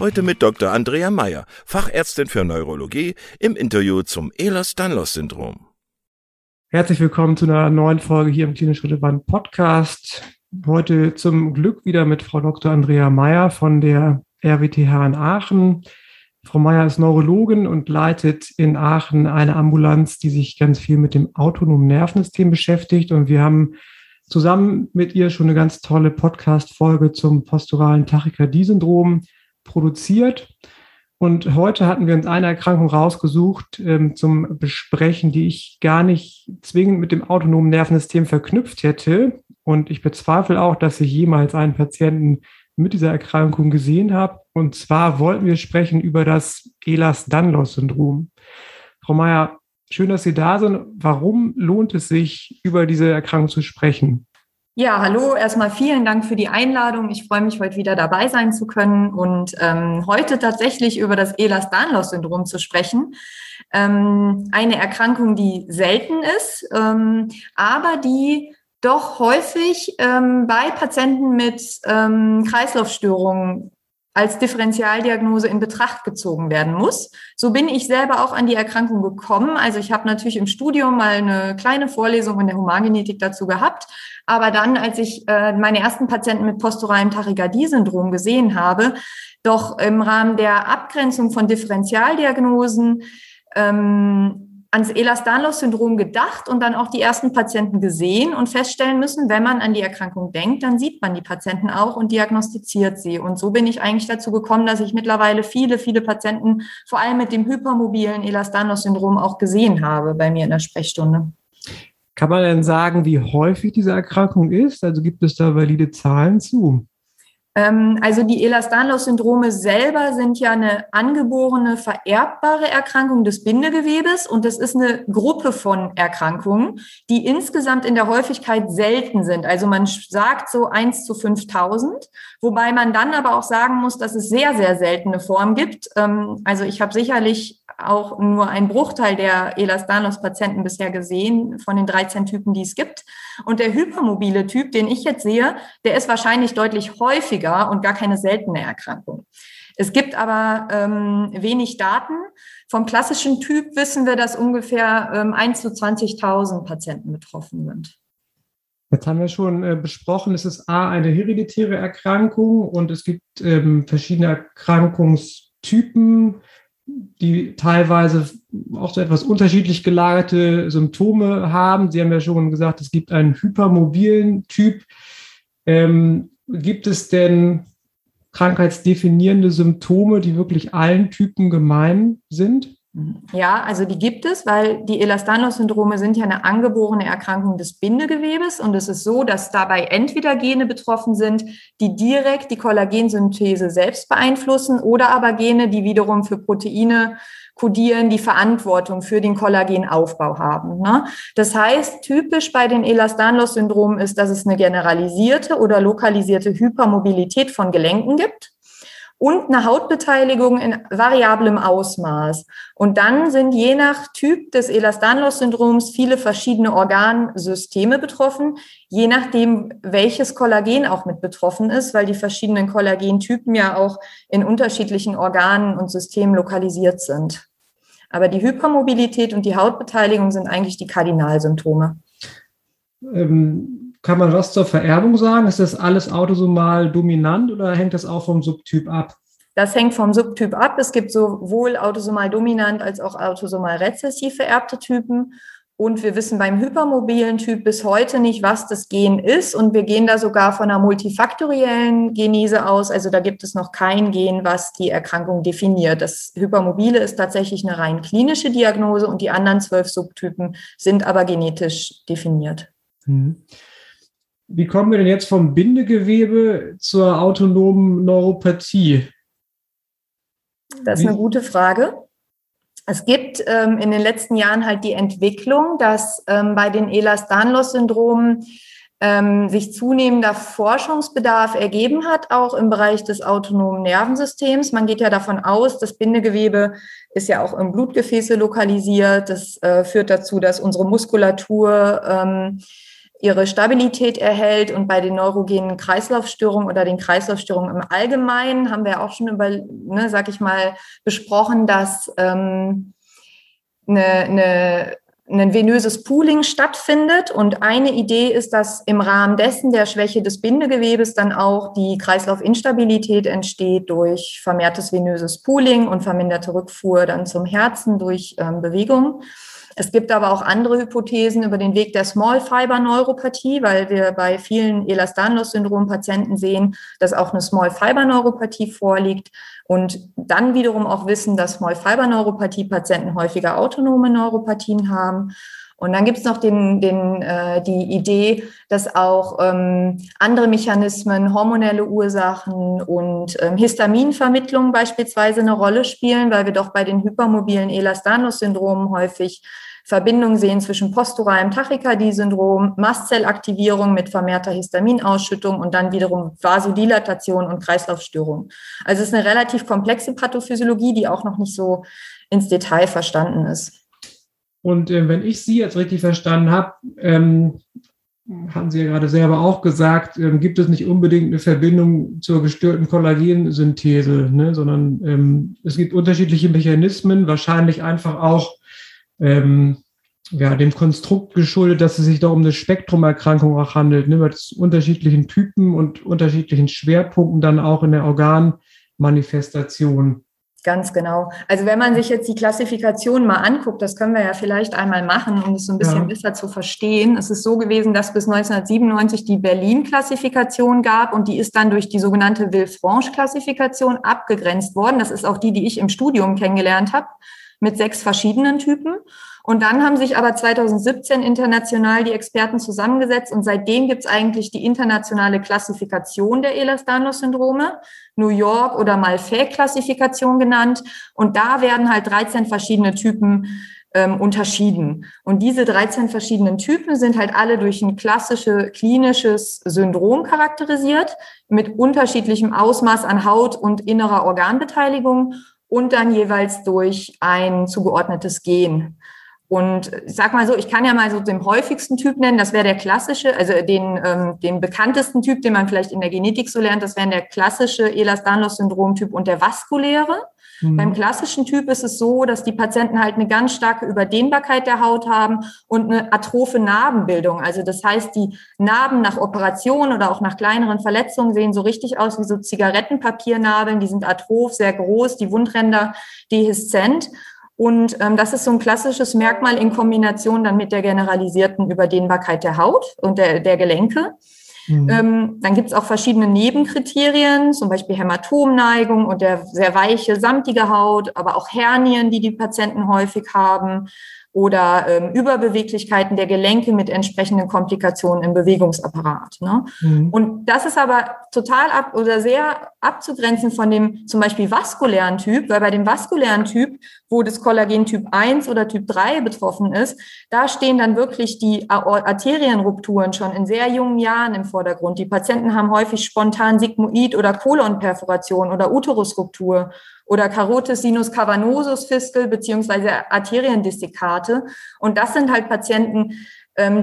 Heute mit Dr. Andrea Meyer, Fachärztin für Neurologie, im Interview zum Ehlers-Danlos-Syndrom. Herzlich willkommen zu einer neuen Folge hier im Klinisch Relevant Podcast. Heute zum Glück wieder mit Frau Dr. Andrea Meyer von der RWTH in Aachen. Frau Meyer ist Neurologin und leitet in Aachen eine Ambulanz, die sich ganz viel mit dem autonomen Nervensystem beschäftigt. Und wir haben zusammen mit ihr schon eine ganz tolle Podcast-Folge zum posturalen Tachykardie-Syndrom produziert. Und heute hatten wir uns eine Erkrankung rausgesucht ähm, zum Besprechen, die ich gar nicht zwingend mit dem autonomen Nervensystem verknüpft hätte. Und ich bezweifle auch, dass ich jemals einen Patienten mit dieser Erkrankung gesehen habe. Und zwar wollten wir sprechen über das Ehlers-Danlos-Syndrom. Frau Mayer, schön, dass Sie da sind. Warum lohnt es sich, über diese Erkrankung zu sprechen? Ja, hallo. Erstmal vielen Dank für die Einladung. Ich freue mich, heute wieder dabei sein zu können und ähm, heute tatsächlich über das Ehlers-Danlos-Syndrom zu sprechen. Ähm, eine Erkrankung, die selten ist, ähm, aber die doch häufig ähm, bei Patienten mit ähm, Kreislaufstörungen als Differentialdiagnose in Betracht gezogen werden muss. So bin ich selber auch an die Erkrankung gekommen. Also ich habe natürlich im Studium mal eine kleine Vorlesung in der Humangenetik dazu gehabt. Aber dann, als ich äh, meine ersten Patienten mit posturalem Tachykardie-Syndrom gesehen habe, doch im Rahmen der Abgrenzung von Differentialdiagnosen ähm, ans Ehlers-Danlos-Syndrom gedacht und dann auch die ersten Patienten gesehen und feststellen müssen, wenn man an die Erkrankung denkt, dann sieht man die Patienten auch und diagnostiziert sie. Und so bin ich eigentlich dazu gekommen, dass ich mittlerweile viele, viele Patienten, vor allem mit dem hypermobilen Ehlers-Danlos-Syndrom, auch gesehen habe bei mir in der Sprechstunde. Kann man denn sagen, wie häufig diese Erkrankung ist? Also gibt es da valide Zahlen zu? Ähm, also die Ehlers-Danlos-Syndrome selber sind ja eine angeborene, vererbbare Erkrankung des Bindegewebes und das ist eine Gruppe von Erkrankungen, die insgesamt in der Häufigkeit selten sind. Also man sagt so eins zu 5000, wobei man dann aber auch sagen muss, dass es sehr, sehr seltene Formen gibt. Ähm, also ich habe sicherlich auch nur einen Bruchteil der Ehlers-Danlos-Patienten bisher gesehen von den 13 Typen, die es gibt. Und der hypermobile Typ, den ich jetzt sehe, der ist wahrscheinlich deutlich häufiger und gar keine seltene Erkrankung. Es gibt aber ähm, wenig Daten. Vom klassischen Typ wissen wir, dass ungefähr ähm, 1 zu 20.000 Patienten betroffen sind. Jetzt haben wir schon äh, besprochen, es ist A, eine hereditäre Erkrankung und es gibt ähm, verschiedene Erkrankungstypen die teilweise auch so etwas unterschiedlich gelagerte Symptome haben. Sie haben ja schon gesagt, es gibt einen hypermobilen Typ. Ähm, gibt es denn krankheitsdefinierende Symptome, die wirklich allen Typen gemein sind? Ja, also die gibt es, weil die Elastanos-Syndrome sind ja eine angeborene Erkrankung des Bindegewebes und es ist so, dass dabei entweder Gene betroffen sind, die direkt die Kollagensynthese selbst beeinflussen oder aber Gene, die wiederum für Proteine kodieren, die Verantwortung für den Kollagenaufbau haben. Ne? Das heißt, typisch bei den Ehlers-Danlos-Syndromen ist, dass es eine generalisierte oder lokalisierte Hypermobilität von Gelenken gibt und eine Hautbeteiligung in variablem Ausmaß. Und dann sind je nach Typ des Ehlers-Danlos-Syndroms viele verschiedene Organsysteme betroffen, je nachdem, welches Kollagen auch mit betroffen ist, weil die verschiedenen Kollagentypen ja auch in unterschiedlichen Organen und Systemen lokalisiert sind. Aber die Hypermobilität und die Hautbeteiligung sind eigentlich die Kardinalsymptome. Ähm kann man was zur Vererbung sagen? Ist das alles autosomal dominant oder hängt das auch vom Subtyp ab? Das hängt vom Subtyp ab. Es gibt sowohl autosomal dominant als auch autosomal rezessiv vererbte Typen. Und wir wissen beim hypermobilen Typ bis heute nicht, was das Gen ist. Und wir gehen da sogar von einer multifaktoriellen Genese aus. Also da gibt es noch kein Gen, was die Erkrankung definiert. Das Hypermobile ist tatsächlich eine rein klinische Diagnose und die anderen zwölf Subtypen sind aber genetisch definiert. Mhm. Wie kommen wir denn jetzt vom Bindegewebe zur autonomen Neuropathie? Das ist eine gute Frage. Es gibt ähm, in den letzten Jahren halt die Entwicklung, dass ähm, bei den Ehlers-Danlos-Syndromen ähm, sich zunehmender Forschungsbedarf ergeben hat, auch im Bereich des autonomen Nervensystems. Man geht ja davon aus, das Bindegewebe ist ja auch im Blutgefäße lokalisiert. Das äh, führt dazu, dass unsere Muskulatur ähm, ihre Stabilität erhält. Und bei den neurogenen Kreislaufstörungen oder den Kreislaufstörungen im Allgemeinen haben wir auch schon über, ne, sag ich mal, besprochen, dass ähm, eine, eine ein venöses Pooling stattfindet. Und eine Idee ist, dass im Rahmen dessen der Schwäche des Bindegewebes dann auch die Kreislaufinstabilität entsteht durch vermehrtes venöses Pooling und verminderte Rückfuhr dann zum Herzen durch ähm, Bewegung. Es gibt aber auch andere Hypothesen über den Weg der Small Fiber Neuropathie, weil wir bei vielen Ehlers-Danlos-Syndrom-Patienten sehen, dass auch eine Small Fiber Neuropathie vorliegt und dann wiederum auch wissen, dass Small Fiber Neuropathie-Patienten häufiger autonome Neuropathien haben. Und dann gibt es noch den, den, äh, die Idee, dass auch ähm, andere Mechanismen, hormonelle Ursachen und ähm, Histaminvermittlung beispielsweise eine Rolle spielen, weil wir doch bei den hypermobilen Ehlers-Danlos-Syndromen häufig Verbindung sehen zwischen posturalem Tachykardie-Syndrom, Mastzellaktivierung mit vermehrter Histaminausschüttung und dann wiederum Vasodilatation und Kreislaufstörung. Also es ist eine relativ komplexe Pathophysiologie, die auch noch nicht so ins Detail verstanden ist. Und äh, wenn ich Sie jetzt richtig verstanden habe, ähm, hatten Sie ja gerade selber auch gesagt, ähm, gibt es nicht unbedingt eine Verbindung zur gestörten Kollagensynthese, ne, sondern ähm, es gibt unterschiedliche Mechanismen, wahrscheinlich einfach auch ähm, ja, dem Konstrukt geschuldet, dass es sich da um eine Spektrumerkrankung auch handelt, ne, mit unterschiedlichen Typen und unterschiedlichen Schwerpunkten dann auch in der Organmanifestation. Ganz genau. Also wenn man sich jetzt die Klassifikation mal anguckt, das können wir ja vielleicht einmal machen, um es so ein bisschen ja. besser zu verstehen. Es ist so gewesen, dass bis 1997 die Berlin-Klassifikation gab und die ist dann durch die sogenannte Villefranche-Klassifikation abgegrenzt worden. Das ist auch die, die ich im Studium kennengelernt habe mit sechs verschiedenen Typen. Und dann haben sich aber 2017 international die Experten zusammengesetzt und seitdem gibt es eigentlich die internationale Klassifikation der Ehlers-Danlos-Syndrome, New York oder Malfait-Klassifikation genannt. Und da werden halt 13 verschiedene Typen ähm, unterschieden. Und diese 13 verschiedenen Typen sind halt alle durch ein klassisches klinisches Syndrom charakterisiert mit unterschiedlichem Ausmaß an Haut und innerer Organbeteiligung und dann jeweils durch ein zugeordnetes Gen. Und ich sag mal so, ich kann ja mal so den häufigsten Typ nennen, das wäre der klassische, also den, ähm, den bekanntesten Typ, den man vielleicht in der Genetik so lernt, das wäre der klassische Ehlers-Danlos-Syndrom-Typ und der vaskuläre. Mhm. Beim klassischen Typ ist es so, dass die Patienten halt eine ganz starke Überdehnbarkeit der Haut haben und eine atrophe Narbenbildung. Also das heißt, die Narben nach Operationen oder auch nach kleineren Verletzungen sehen so richtig aus wie so Zigarettenpapiernarben. Die sind atroph, sehr groß, die Wundränder deheszent. Und ähm, das ist so ein klassisches Merkmal in Kombination dann mit der generalisierten Überdehnbarkeit der Haut und der, der Gelenke. Mhm. Ähm, dann gibt es auch verschiedene Nebenkriterien, zum Beispiel Hämatomneigung und der sehr weiche, samtige Haut, aber auch Hernien, die die Patienten häufig haben oder ähm, Überbeweglichkeiten der Gelenke mit entsprechenden Komplikationen im Bewegungsapparat. Ne? Mhm. Und das ist aber total ab oder sehr abzugrenzen von dem zum Beispiel vaskulären Typ, weil bei dem vaskulären Typ, wo das Kollagen Typ 1 oder Typ 3 betroffen ist, da stehen dann wirklich die Arterienrupturen schon in sehr jungen Jahren im Vordergrund. Die Patienten haben häufig spontan Sigmoid oder Kolonperforation oder Uterusruptur oder Carotis sinus cavanosus fistel beziehungsweise Arteriendistikate. Und das sind halt Patienten,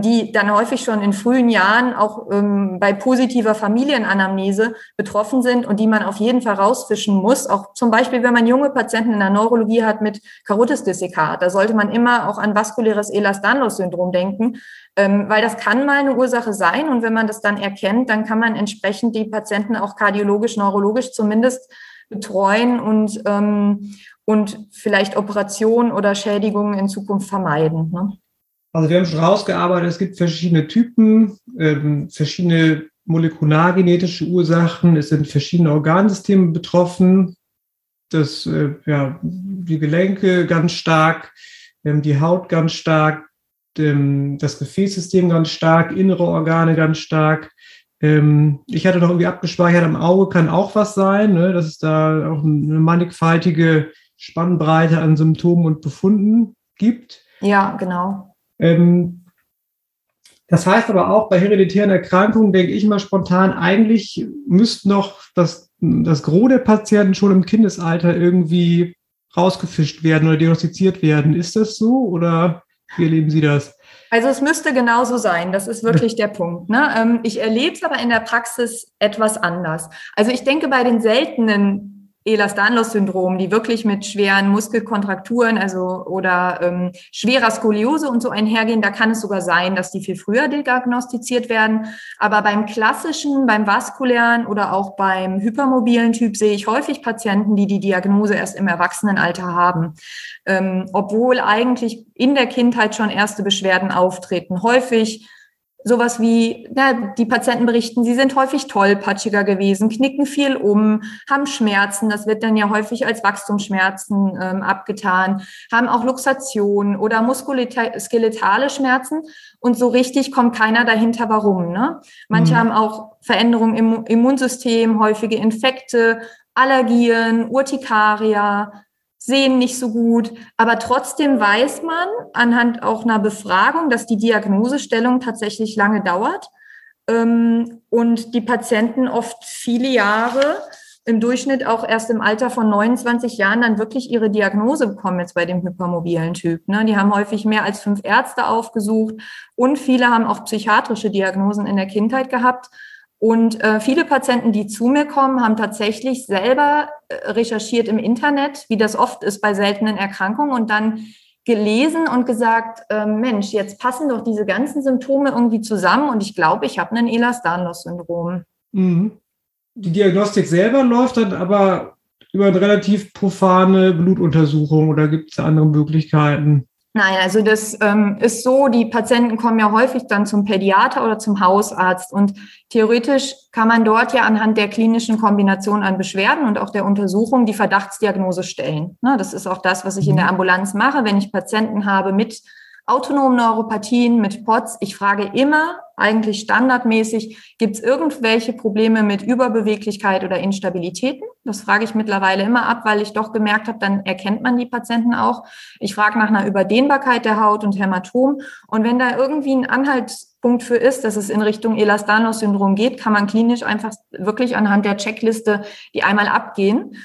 die dann häufig schon in frühen Jahren auch ähm, bei positiver Familienanamnese betroffen sind und die man auf jeden Fall rausfischen muss. Auch zum Beispiel, wenn man junge Patienten in der Neurologie hat mit Carotis-Distikat, da sollte man immer auch an vaskuläres Ehlers-Danlos-Syndrom denken, ähm, weil das kann mal eine Ursache sein. Und wenn man das dann erkennt, dann kann man entsprechend die Patienten auch kardiologisch, neurologisch zumindest betreuen und, ähm, und vielleicht Operationen oder Schädigungen in Zukunft vermeiden. Ne? Also wir haben schon rausgearbeitet, es gibt verschiedene Typen, ähm, verschiedene molekulargenetische Ursachen, es sind verschiedene Organsysteme betroffen, das, äh, ja, die Gelenke ganz stark, ähm, die Haut ganz stark, ähm, das Gefäßsystem ganz stark, innere Organe ganz stark. Ähm, ich hatte noch irgendwie abgespeichert, am Auge kann auch was sein, ne, dass es da auch eine mannigfaltige Spannbreite an Symptomen und Befunden gibt. Ja, genau. Ähm, das heißt aber auch, bei hereditären Erkrankungen denke ich mal spontan, eigentlich müsste noch das, das Gros der Patienten schon im Kindesalter irgendwie rausgefischt werden oder diagnostiziert werden. Ist das so oder wie erleben Sie das? Also es müsste genauso sein, das ist wirklich der Punkt. Ne? Ähm, ich erlebe es aber in der Praxis etwas anders. Also ich denke, bei den seltenen Ehlers-Danlos-Syndrom, die wirklich mit schweren Muskelkontrakturen, also oder ähm, schwerer Skoliose und so einhergehen, da kann es sogar sein, dass die viel früher diagnostiziert werden. Aber beim klassischen, beim vaskulären oder auch beim hypermobilen Typ sehe ich häufig Patienten, die die Diagnose erst im Erwachsenenalter haben, ähm, obwohl eigentlich in der Kindheit schon erste Beschwerden auftreten. Häufig sowas wie, ja, die Patienten berichten, sie sind häufig tollpatschiger gewesen, knicken viel um, haben Schmerzen, das wird dann ja häufig als Wachstumsschmerzen ähm, abgetan, haben auch Luxation oder muskuloskeletale Schmerzen und so richtig kommt keiner dahinter, warum. Ne? Manche mhm. haben auch Veränderungen im Immunsystem, häufige Infekte, Allergien, Urtikaria, sehen nicht so gut. Aber trotzdem weiß man anhand auch einer Befragung, dass die Diagnosestellung tatsächlich lange dauert ähm, und die Patienten oft viele Jahre im Durchschnitt auch erst im Alter von 29 Jahren dann wirklich ihre Diagnose bekommen, jetzt bei dem hypermobilen Typ. Ne? Die haben häufig mehr als fünf Ärzte aufgesucht und viele haben auch psychiatrische Diagnosen in der Kindheit gehabt. Und äh, viele Patienten, die zu mir kommen, haben tatsächlich selber äh, recherchiert im Internet, wie das oft ist bei seltenen Erkrankungen und dann gelesen und gesagt, äh, Mensch, jetzt passen doch diese ganzen Symptome irgendwie zusammen und ich glaube, ich habe ein Ehlers-Danlos-Syndrom. Mhm. Die Diagnostik selber läuft dann aber über eine relativ profane Blutuntersuchung oder gibt es andere Möglichkeiten? Nein, also das ähm, ist so, die Patienten kommen ja häufig dann zum Pädiater oder zum Hausarzt und theoretisch kann man dort ja anhand der klinischen Kombination an Beschwerden und auch der Untersuchung die Verdachtsdiagnose stellen. Ne, das ist auch das, was ich in der mhm. Ambulanz mache, wenn ich Patienten habe mit autonomen Neuropathien, mit POTS. Ich frage immer, eigentlich standardmäßig, gibt es irgendwelche Probleme mit Überbeweglichkeit oder Instabilitäten? Das frage ich mittlerweile immer ab, weil ich doch gemerkt habe, dann erkennt man die Patienten auch. Ich frage nach einer Überdehnbarkeit der Haut und Hämatom. Und wenn da irgendwie ein Anhaltspunkt für ist, dass es in Richtung Elastanos-Syndrom geht, kann man klinisch einfach wirklich anhand der Checkliste die einmal abgehen.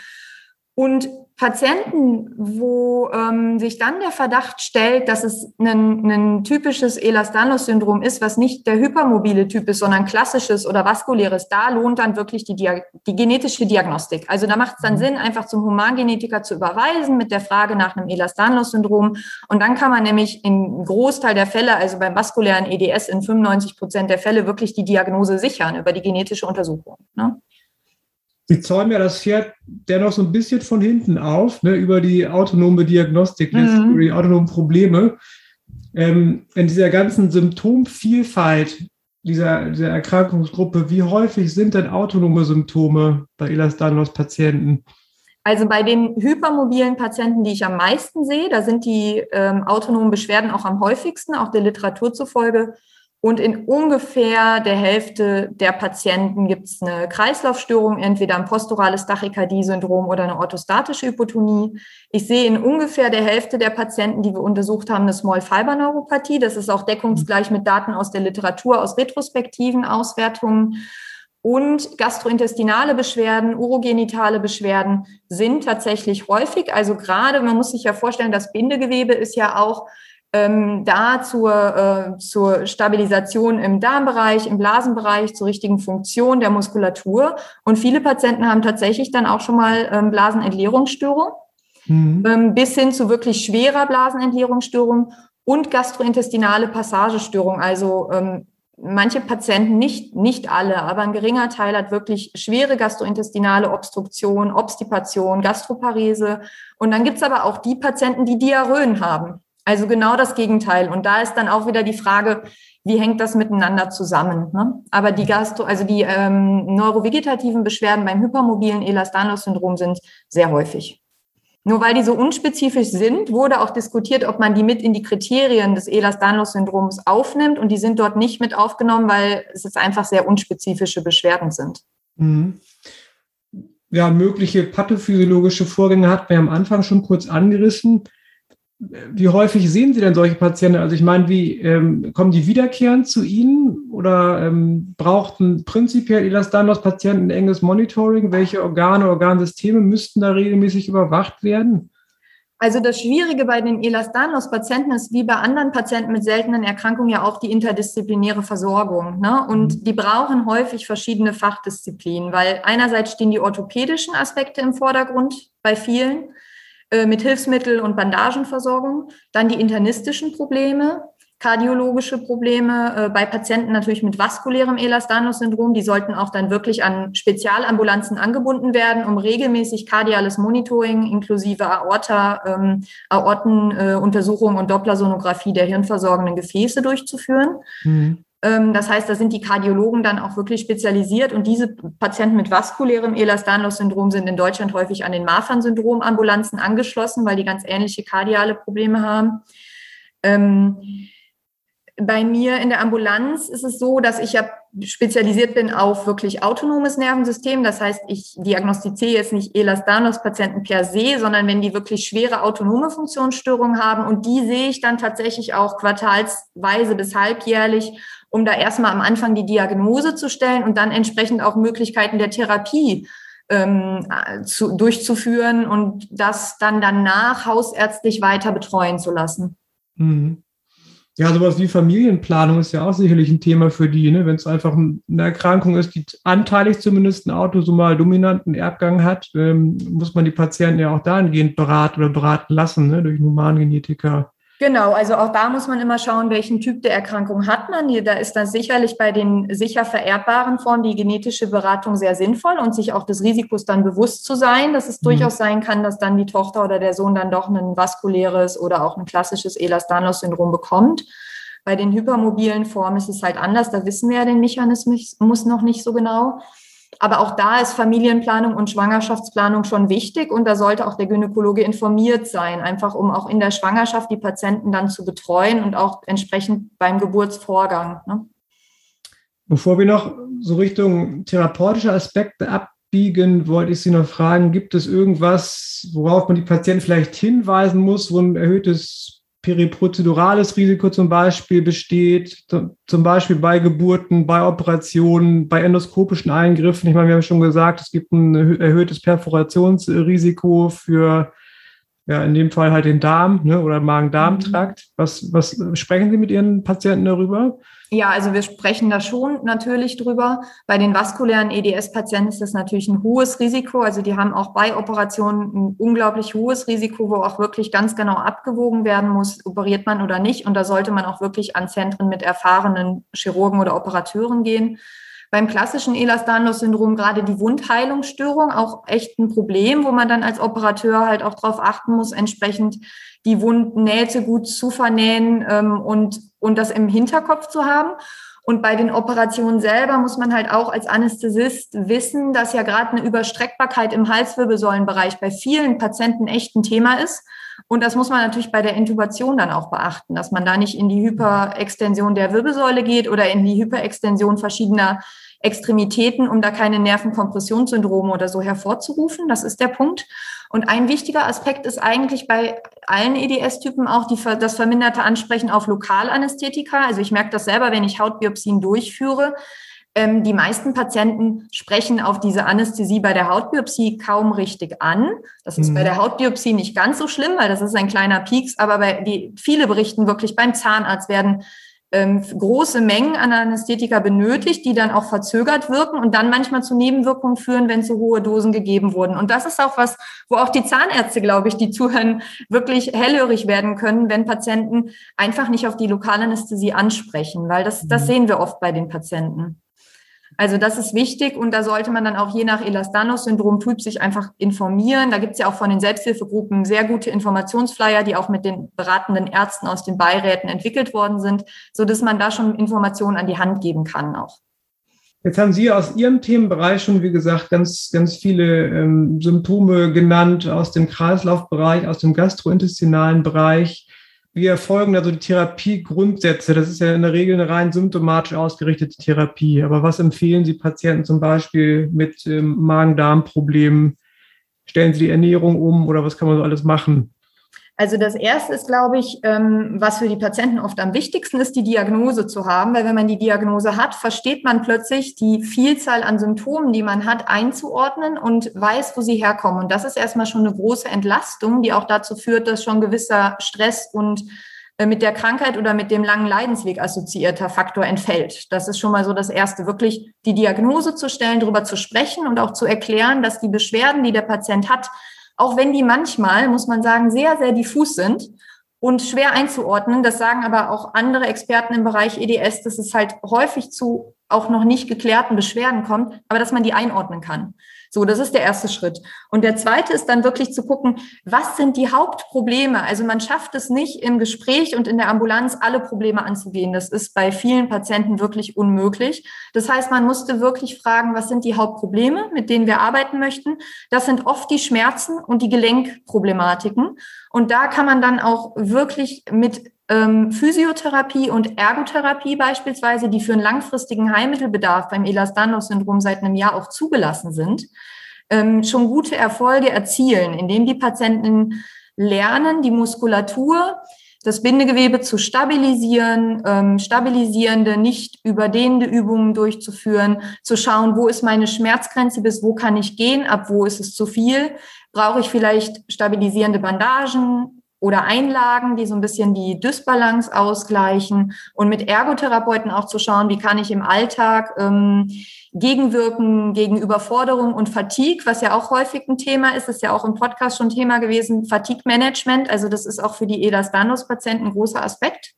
Und Patienten, wo ähm, sich dann der Verdacht stellt, dass es ein, ein typisches Ehlers-Danlos-Syndrom ist, was nicht der hypermobile Typ ist, sondern klassisches oder vaskuläres, da lohnt dann wirklich die, die genetische Diagnostik. Also da macht es dann mhm. Sinn, einfach zum Humangenetiker zu überweisen mit der Frage nach einem Ehlers-Danlos-Syndrom. Und dann kann man nämlich in Großteil der Fälle, also beim vaskulären EDS in 95 Prozent der Fälle, wirklich die Diagnose sichern über die genetische Untersuchung. Ne? Sie zäumen ja das Pferd dennoch so ein bisschen von hinten auf, ne, über die autonome Diagnostik, mhm. über die autonomen Probleme. Ähm, in dieser ganzen Symptomvielfalt dieser, dieser Erkrankungsgruppe, wie häufig sind denn autonome Symptome bei Elastanos-Patienten? Also bei den hypermobilen Patienten, die ich am meisten sehe, da sind die ähm, autonomen Beschwerden auch am häufigsten, auch der Literatur zufolge und in ungefähr der Hälfte der Patienten gibt es eine Kreislaufstörung, entweder ein posturales Tachykardie-Syndrom oder eine orthostatische Hypotonie. Ich sehe in ungefähr der Hälfte der Patienten, die wir untersucht haben, eine Small Fiber Neuropathie. Das ist auch deckungsgleich mit Daten aus der Literatur, aus retrospektiven Auswertungen. Und gastrointestinale Beschwerden, urogenitale Beschwerden sind tatsächlich häufig. Also gerade, man muss sich ja vorstellen, das Bindegewebe ist ja auch ähm, da zur, äh, zur Stabilisation im Darmbereich, im Blasenbereich, zur richtigen Funktion der Muskulatur. Und viele Patienten haben tatsächlich dann auch schon mal ähm, Blasenentleerungsstörung, mhm. ähm, bis hin zu wirklich schwerer Blasenentleerungsstörung und gastrointestinale Passagestörung, also ähm, manche Patienten, nicht, nicht alle, aber ein geringer Teil hat wirklich schwere gastrointestinale Obstruktion, Obstipation, Gastroparese. Und dann gibt's aber auch die Patienten, die Diarrhöen haben. Also genau das Gegenteil. Und da ist dann auch wieder die Frage, wie hängt das miteinander zusammen? Ne? Aber die Gastro, also die ähm, neurovegetativen Beschwerden beim hypermobilen Ehlers-Danlos-Syndrom sind sehr häufig. Nur weil die so unspezifisch sind, wurde auch diskutiert, ob man die mit in die Kriterien des Ehlers-Danlos-Syndroms aufnimmt. Und die sind dort nicht mit aufgenommen, weil es jetzt einfach sehr unspezifische Beschwerden sind. Mhm. Ja, mögliche pathophysiologische Vorgänge hat man am Anfang schon kurz angerissen. Wie häufig sehen Sie denn solche Patienten? Also ich meine, wie ähm, kommen die wiederkehrend zu Ihnen oder ähm, brauchten prinzipiell Elastanos-Patienten ein enges Monitoring? Welche Organe, Organsysteme müssten da regelmäßig überwacht werden? Also das Schwierige bei den Elastanos-Patienten ist wie bei anderen Patienten mit seltenen Erkrankungen ja auch die interdisziplinäre Versorgung. Ne? Und mhm. die brauchen häufig verschiedene Fachdisziplinen, weil einerseits stehen die orthopädischen Aspekte im Vordergrund bei vielen äh, mit Hilfsmittel- und Bandagenversorgung, dann die internistischen Probleme, kardiologische Probleme äh, bei Patienten natürlich mit vaskulärem Elastanus-Syndrom. Die sollten auch dann wirklich an Spezialambulanzen angebunden werden, um regelmäßig kardiales Monitoring inklusive Aorta, ähm, Aortenuntersuchung äh, und Dopplersonographie der hirnversorgenden Gefäße durchzuführen. Mhm. Ähm, das heißt, da sind die Kardiologen dann auch wirklich spezialisiert und diese Patienten mit vaskulärem Ehlers-Danlos-Syndrom sind in Deutschland häufig an den Marfan-Syndrom-Ambulanzen angeschlossen, weil die ganz ähnliche kardiale Probleme haben. Ähm, bei mir in der Ambulanz ist es so, dass ich ja spezialisiert bin auf wirklich autonomes Nervensystem. Das heißt, ich diagnostiziere jetzt nicht Ehlers-Danlos-Patienten per se, sondern wenn die wirklich schwere autonome Funktionsstörungen haben und die sehe ich dann tatsächlich auch quartalsweise bis halbjährlich um da erstmal am Anfang die Diagnose zu stellen und dann entsprechend auch Möglichkeiten der Therapie ähm, zu, durchzuführen und das dann danach hausärztlich weiter betreuen zu lassen. Mhm. Ja, sowas wie Familienplanung ist ja auch sicherlich ein Thema für die, ne? wenn es einfach eine Erkrankung ist, die anteilig zumindest einen autosomal dominanten Erbgang hat, ähm, muss man die Patienten ja auch dahingehend beraten oder beraten lassen ne? durch Humangenetiker. Genau, also auch da muss man immer schauen, welchen Typ der Erkrankung hat man. Da ist dann sicherlich bei den sicher vererbbaren Formen die genetische Beratung sehr sinnvoll und sich auch des Risikos dann bewusst zu sein, dass es mhm. durchaus sein kann, dass dann die Tochter oder der Sohn dann doch ein vaskuläres oder auch ein klassisches Ehlers-Danlos-Syndrom bekommt. Bei den hypermobilen Formen ist es halt anders. Da wissen wir ja den Mechanismus noch nicht so genau. Aber auch da ist Familienplanung und Schwangerschaftsplanung schon wichtig und da sollte auch der Gynäkologe informiert sein, einfach um auch in der Schwangerschaft die Patienten dann zu betreuen und auch entsprechend beim Geburtsvorgang. Ne? Bevor wir noch so Richtung therapeutische Aspekte abbiegen, wollte ich Sie noch fragen, gibt es irgendwas, worauf man die Patienten vielleicht hinweisen muss, wo ein erhöhtes periprozedurales Risiko zum Beispiel besteht, zum Beispiel bei Geburten, bei Operationen, bei endoskopischen Eingriffen. Ich meine, wir haben schon gesagt, es gibt ein erhöhtes Perforationsrisiko für, ja, in dem Fall halt den Darm ne, oder Magen-Darm-Trakt. Mhm. Was, was sprechen Sie mit Ihren Patienten darüber? Ja, also wir sprechen da schon natürlich drüber. Bei den vaskulären EDS-Patienten ist das natürlich ein hohes Risiko. Also die haben auch bei Operationen ein unglaublich hohes Risiko, wo auch wirklich ganz genau abgewogen werden muss, operiert man oder nicht. Und da sollte man auch wirklich an Zentren mit erfahrenen Chirurgen oder Operateuren gehen. Beim klassischen Ehlers-Danlos-Syndrom gerade die Wundheilungsstörung auch echt ein Problem, wo man dann als Operateur halt auch darauf achten muss, entsprechend die Wundnähte gut zu vernähen ähm, und, und das im Hinterkopf zu haben. Und bei den Operationen selber muss man halt auch als Anästhesist wissen, dass ja gerade eine Überstreckbarkeit im Halswirbelsäulenbereich bei vielen Patienten echt ein Thema ist. Und das muss man natürlich bei der Intubation dann auch beachten, dass man da nicht in die Hyperextension der Wirbelsäule geht oder in die Hyperextension verschiedener Extremitäten, um da keine Nervenkompressionssyndrome oder so hervorzurufen. Das ist der Punkt. Und ein wichtiger Aspekt ist eigentlich bei allen EDS-Typen auch die, das verminderte Ansprechen auf Lokalanästhetika. Also ich merke das selber, wenn ich Hautbiopsien durchführe. Ähm, die meisten Patienten sprechen auf diese Anästhesie bei der Hautbiopsie kaum richtig an. Das ist mhm. bei der Hautbiopsie nicht ganz so schlimm, weil das ist ein kleiner Pieks, aber bei die, viele berichten wirklich beim Zahnarzt werden ähm, große Mengen an Anästhetika benötigt, die dann auch verzögert wirken und dann manchmal zu Nebenwirkungen führen, wenn zu hohe Dosen gegeben wurden. Und das ist auch was, wo auch die Zahnärzte, glaube ich, die zuhören, wirklich hellhörig werden können, wenn Patienten einfach nicht auf die Lokalanästhesie ansprechen, weil das, das mhm. sehen wir oft bei den Patienten. Also das ist wichtig und da sollte man dann auch je nach Elastanos-Syndrom-Typ sich einfach informieren. Da gibt es ja auch von den Selbsthilfegruppen sehr gute Informationsflyer, die auch mit den beratenden Ärzten aus den Beiräten entwickelt worden sind, so dass man da schon Informationen an die Hand geben kann auch. Jetzt haben Sie aus Ihrem Themenbereich schon, wie gesagt, ganz, ganz viele ähm, Symptome genannt aus dem Kreislaufbereich, aus dem gastrointestinalen Bereich. Wie erfolgen also die Therapiegrundsätze? Das ist ja in der Regel eine rein symptomatisch ausgerichtete Therapie. Aber was empfehlen Sie Patienten zum Beispiel mit ähm, Magen-Darm-Problemen? Stellen Sie die Ernährung um oder was kann man so alles machen? Also das Erste ist, glaube ich, ähm, was für die Patienten oft am wichtigsten ist, die Diagnose zu haben, weil wenn man die Diagnose hat, versteht man plötzlich die Vielzahl an Symptomen, die man hat, einzuordnen und weiß, wo sie herkommen. Und das ist erstmal schon eine große Entlastung, die auch dazu führt, dass schon gewisser Stress und äh, mit der Krankheit oder mit dem langen Leidensweg assoziierter Faktor entfällt. Das ist schon mal so das Erste, wirklich die Diagnose zu stellen, darüber zu sprechen und auch zu erklären, dass die Beschwerden, die der Patient hat, auch wenn die manchmal, muss man sagen, sehr, sehr diffus sind und schwer einzuordnen. Das sagen aber auch andere Experten im Bereich EDS, dass es halt häufig zu auch noch nicht geklärten Beschwerden kommt, aber dass man die einordnen kann. So, das ist der erste Schritt. Und der zweite ist dann wirklich zu gucken, was sind die Hauptprobleme? Also man schafft es nicht im Gespräch und in der Ambulanz alle Probleme anzugehen. Das ist bei vielen Patienten wirklich unmöglich. Das heißt, man musste wirklich fragen, was sind die Hauptprobleme, mit denen wir arbeiten möchten? Das sind oft die Schmerzen und die Gelenkproblematiken. Und da kann man dann auch wirklich mit ähm, Physiotherapie und Ergotherapie beispielsweise, die für einen langfristigen Heilmittelbedarf beim Ehlers-Danlos-Syndrom seit einem Jahr auch zugelassen sind, ähm, schon gute Erfolge erzielen, indem die Patienten lernen, die Muskulatur, das Bindegewebe zu stabilisieren, ähm, stabilisierende, nicht überdehnende Übungen durchzuführen, zu schauen, wo ist meine Schmerzgrenze, bis wo kann ich gehen, ab wo ist es zu viel, brauche ich vielleicht stabilisierende Bandagen, oder Einlagen, die so ein bisschen die Dysbalance ausgleichen und mit Ergotherapeuten auch zu schauen, wie kann ich im Alltag ähm, gegenwirken gegen Überforderung und Fatigue, was ja auch häufig ein Thema ist, ist ja auch im Podcast schon Thema gewesen, Fatigue-Management, also das ist auch für die Ehlers-Danlos-Patienten ein großer Aspekt.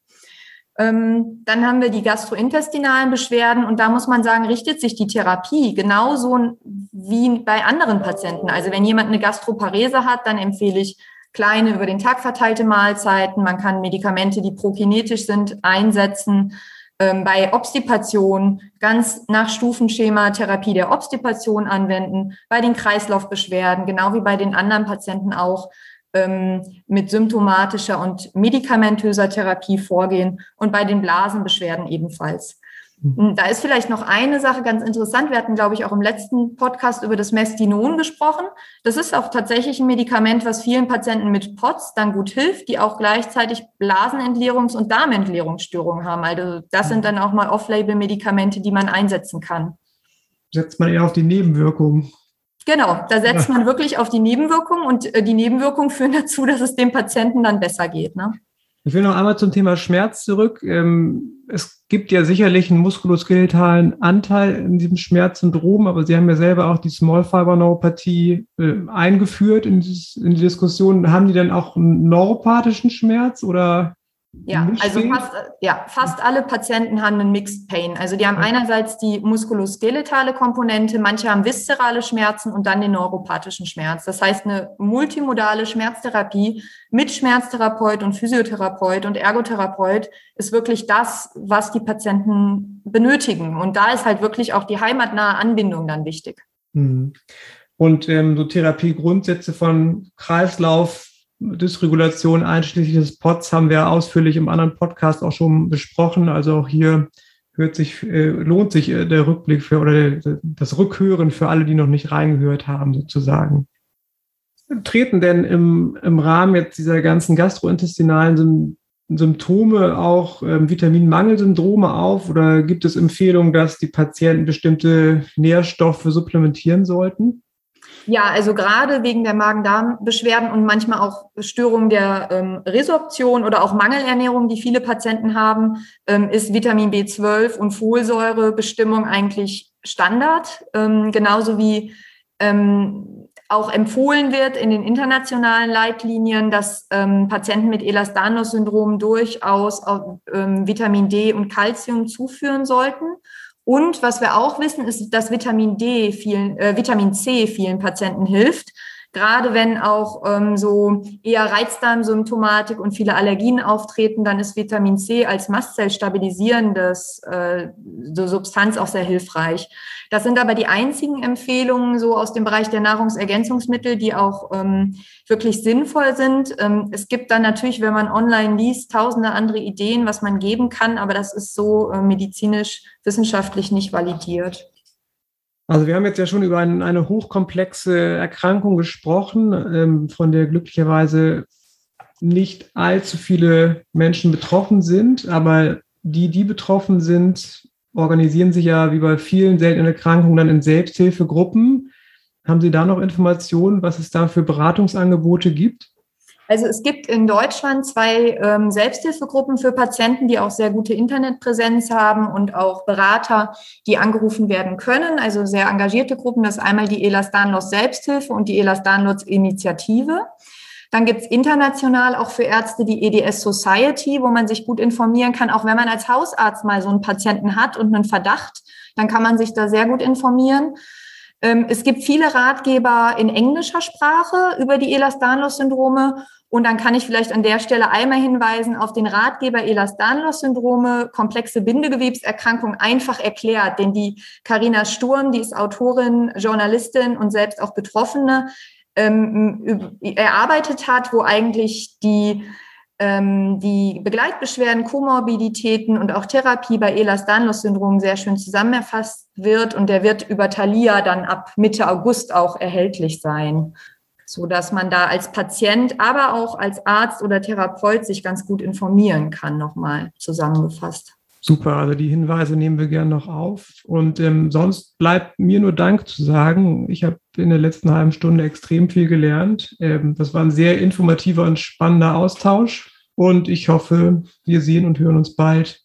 Ähm, dann haben wir die gastrointestinalen Beschwerden und da muss man sagen, richtet sich die Therapie genauso wie bei anderen Patienten. Also wenn jemand eine Gastroparese hat, dann empfehle ich kleine über den Tag verteilte Mahlzeiten. Man kann Medikamente, die prokinetisch sind, einsetzen. Ähm, bei Obstipation ganz nach Stufenschema Therapie der Obstipation anwenden. Bei den Kreislaufbeschwerden, genau wie bei den anderen Patienten auch, ähm, mit symptomatischer und medikamentöser Therapie vorgehen und bei den Blasenbeschwerden ebenfalls. Hm, da ist vielleicht noch eine Sache ganz interessant. Wir hatten, glaube ich, auch im letzten Podcast über das Mestinon gesprochen. Das ist auch tatsächlich ein Medikament, was vielen Patienten mit POTS dann gut hilft, die auch gleichzeitig Blasenentleerungs- und Darmentleerungsstörungen haben. Also das sind dann auch mal Off-Label-Medikamente, die man einsetzen kann. Setzt man eher auf die Nebenwirkungen. Genau, da setzt man wirklich auf die Nebenwirkungen und äh, die Nebenwirkungen führen dazu, dass es dem Patienten dann besser geht. Ne? Ich will noch einmal zum Thema Schmerz zurück. Ähm, es gibt ja sicherlich einen muskuloskeletalen Anteil in diesem Schmerzsyndrom, aber Sie haben ja selber auch die Small Fiber Neuropathie äh, eingeführt in, die Diskussion. Haben die dann auch einen neuropathischen Schmerz oder ja, also fast, ja, fast alle Patienten haben einen Mixed Pain. Also die haben einerseits die muskuloskeletale Komponente, manche haben viszerale Schmerzen und dann den neuropathischen Schmerz. Das heißt, eine multimodale Schmerztherapie mit Schmerztherapeut und Physiotherapeut und Ergotherapeut ist wirklich das, was die Patienten benötigen. Und da ist halt wirklich auch die heimatnahe Anbindung dann wichtig. Mhm. Und ähm, so Therapiegrundsätze von Kreislauf, Dysregulation einschließlich des POTS haben wir ausführlich im anderen Podcast auch schon besprochen. Also auch hier hört sich, äh, lohnt sich äh, der Rückblick für oder das Rückhören für alle, die noch nicht reingehört haben, sozusagen. Treten denn im, im Rahmen jetzt dieser ganzen gastrointestinalen Symptome auch ähm, Vitaminmangelsyndrome auf oder gibt es Empfehlungen, dass die Patienten bestimmte Nährstoffe supplementieren sollten? Ja, also gerade wegen der Magen-Darm-Beschwerden und manchmal auch Störungen der ähm, Resorption oder auch Mangelernährung, die viele Patienten haben, ähm, ist Vitamin B12 und Folsäurebestimmung eigentlich Standard. Ähm, genauso wie ähm, auch empfohlen wird in den internationalen Leitlinien, dass ähm, Patienten mit Ehlers-Danlos-Syndrom durchaus auch, ähm, Vitamin D und Calcium zuführen sollten. Und was wir auch wissen, ist, dass Vitamin D vielen, äh, Vitamin C vielen Patienten hilft. Gerade wenn auch ähm, so eher Reizdarmsymptomatik und viele Allergien auftreten, dann ist Vitamin C als Mastzellstabilisierendes äh, so Substanz auch sehr hilfreich. Das sind aber die einzigen Empfehlungen so aus dem Bereich der Nahrungsergänzungsmittel, die auch ähm, wirklich sinnvoll sind. Ähm, es gibt dann natürlich, wenn man online liest, tausende andere Ideen, was man geben kann, aber das ist so äh, medizinisch, wissenschaftlich nicht validiert. Also wir haben jetzt ja schon über ein, eine hochkomplexe Erkrankung gesprochen, ähm, von der glücklicherweise nicht allzu viele Menschen betroffen sind, aber die, die betroffen sind, organisieren sich ja wie bei vielen seltenen Erkrankungen dann in Selbsthilfegruppen. Haben Sie da noch Informationen, was es da für Beratungsangebote gibt? Also es gibt in Deutschland zwei ähm, Selbsthilfegruppen für Patienten, die auch sehr gute Internetpräsenz haben und auch Berater, die angerufen werden können. Also sehr engagierte Gruppen. Das ist einmal die Elas Danlos Selbsthilfe und die Elas Danlos Initiative. Dann gibt's international auch für Ärzte die EDS Society, wo man sich gut informieren kann, auch wenn man als Hausarzt mal so einen Patienten hat und einen Verdacht, dann kann man sich da sehr gut informieren. Ähm, es gibt viele Ratgeber in englischer Sprache über die Ehlers-Danlos-Syndrome. Und dann kann ich vielleicht an der Stelle einmal hinweisen auf den Ratgeber Ehlers-Danlos-Syndrome, komplexe Bindegewebserkrankung einfach erklärt, den die Karina Sturm, die ist Autorin, Journalistin und selbst auch Betroffene, ähm, erarbeitet hat, wo eigentlich die ähm, die Begleitbeschwerden, Komorbiditäten und auch Therapie bei Ehlers-Danlos-Syndrom sehr schön zusammenerfasst wird. Und der wird über Thalia dann ab Mitte August auch erhältlich sein, so dass man da als Patient, aber auch als Arzt oder Therapeut sich ganz gut informieren kann, nochmal zusammengefasst. Super, also die Hinweise nehmen wir gerne noch auf. Und ähm, sonst bleibt mir nur Dank zu sagen. Ich habe in der letzten halben Stunde extrem viel gelernt. Ähm, das war ein sehr informativer und spannender Austausch. Und ich hoffe, wir sehen und hören uns bald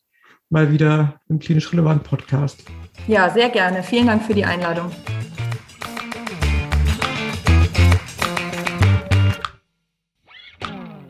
mal wieder im Klinisch Relevant Podcast. Ja, sehr gerne. Vielen Dank für die Einladung.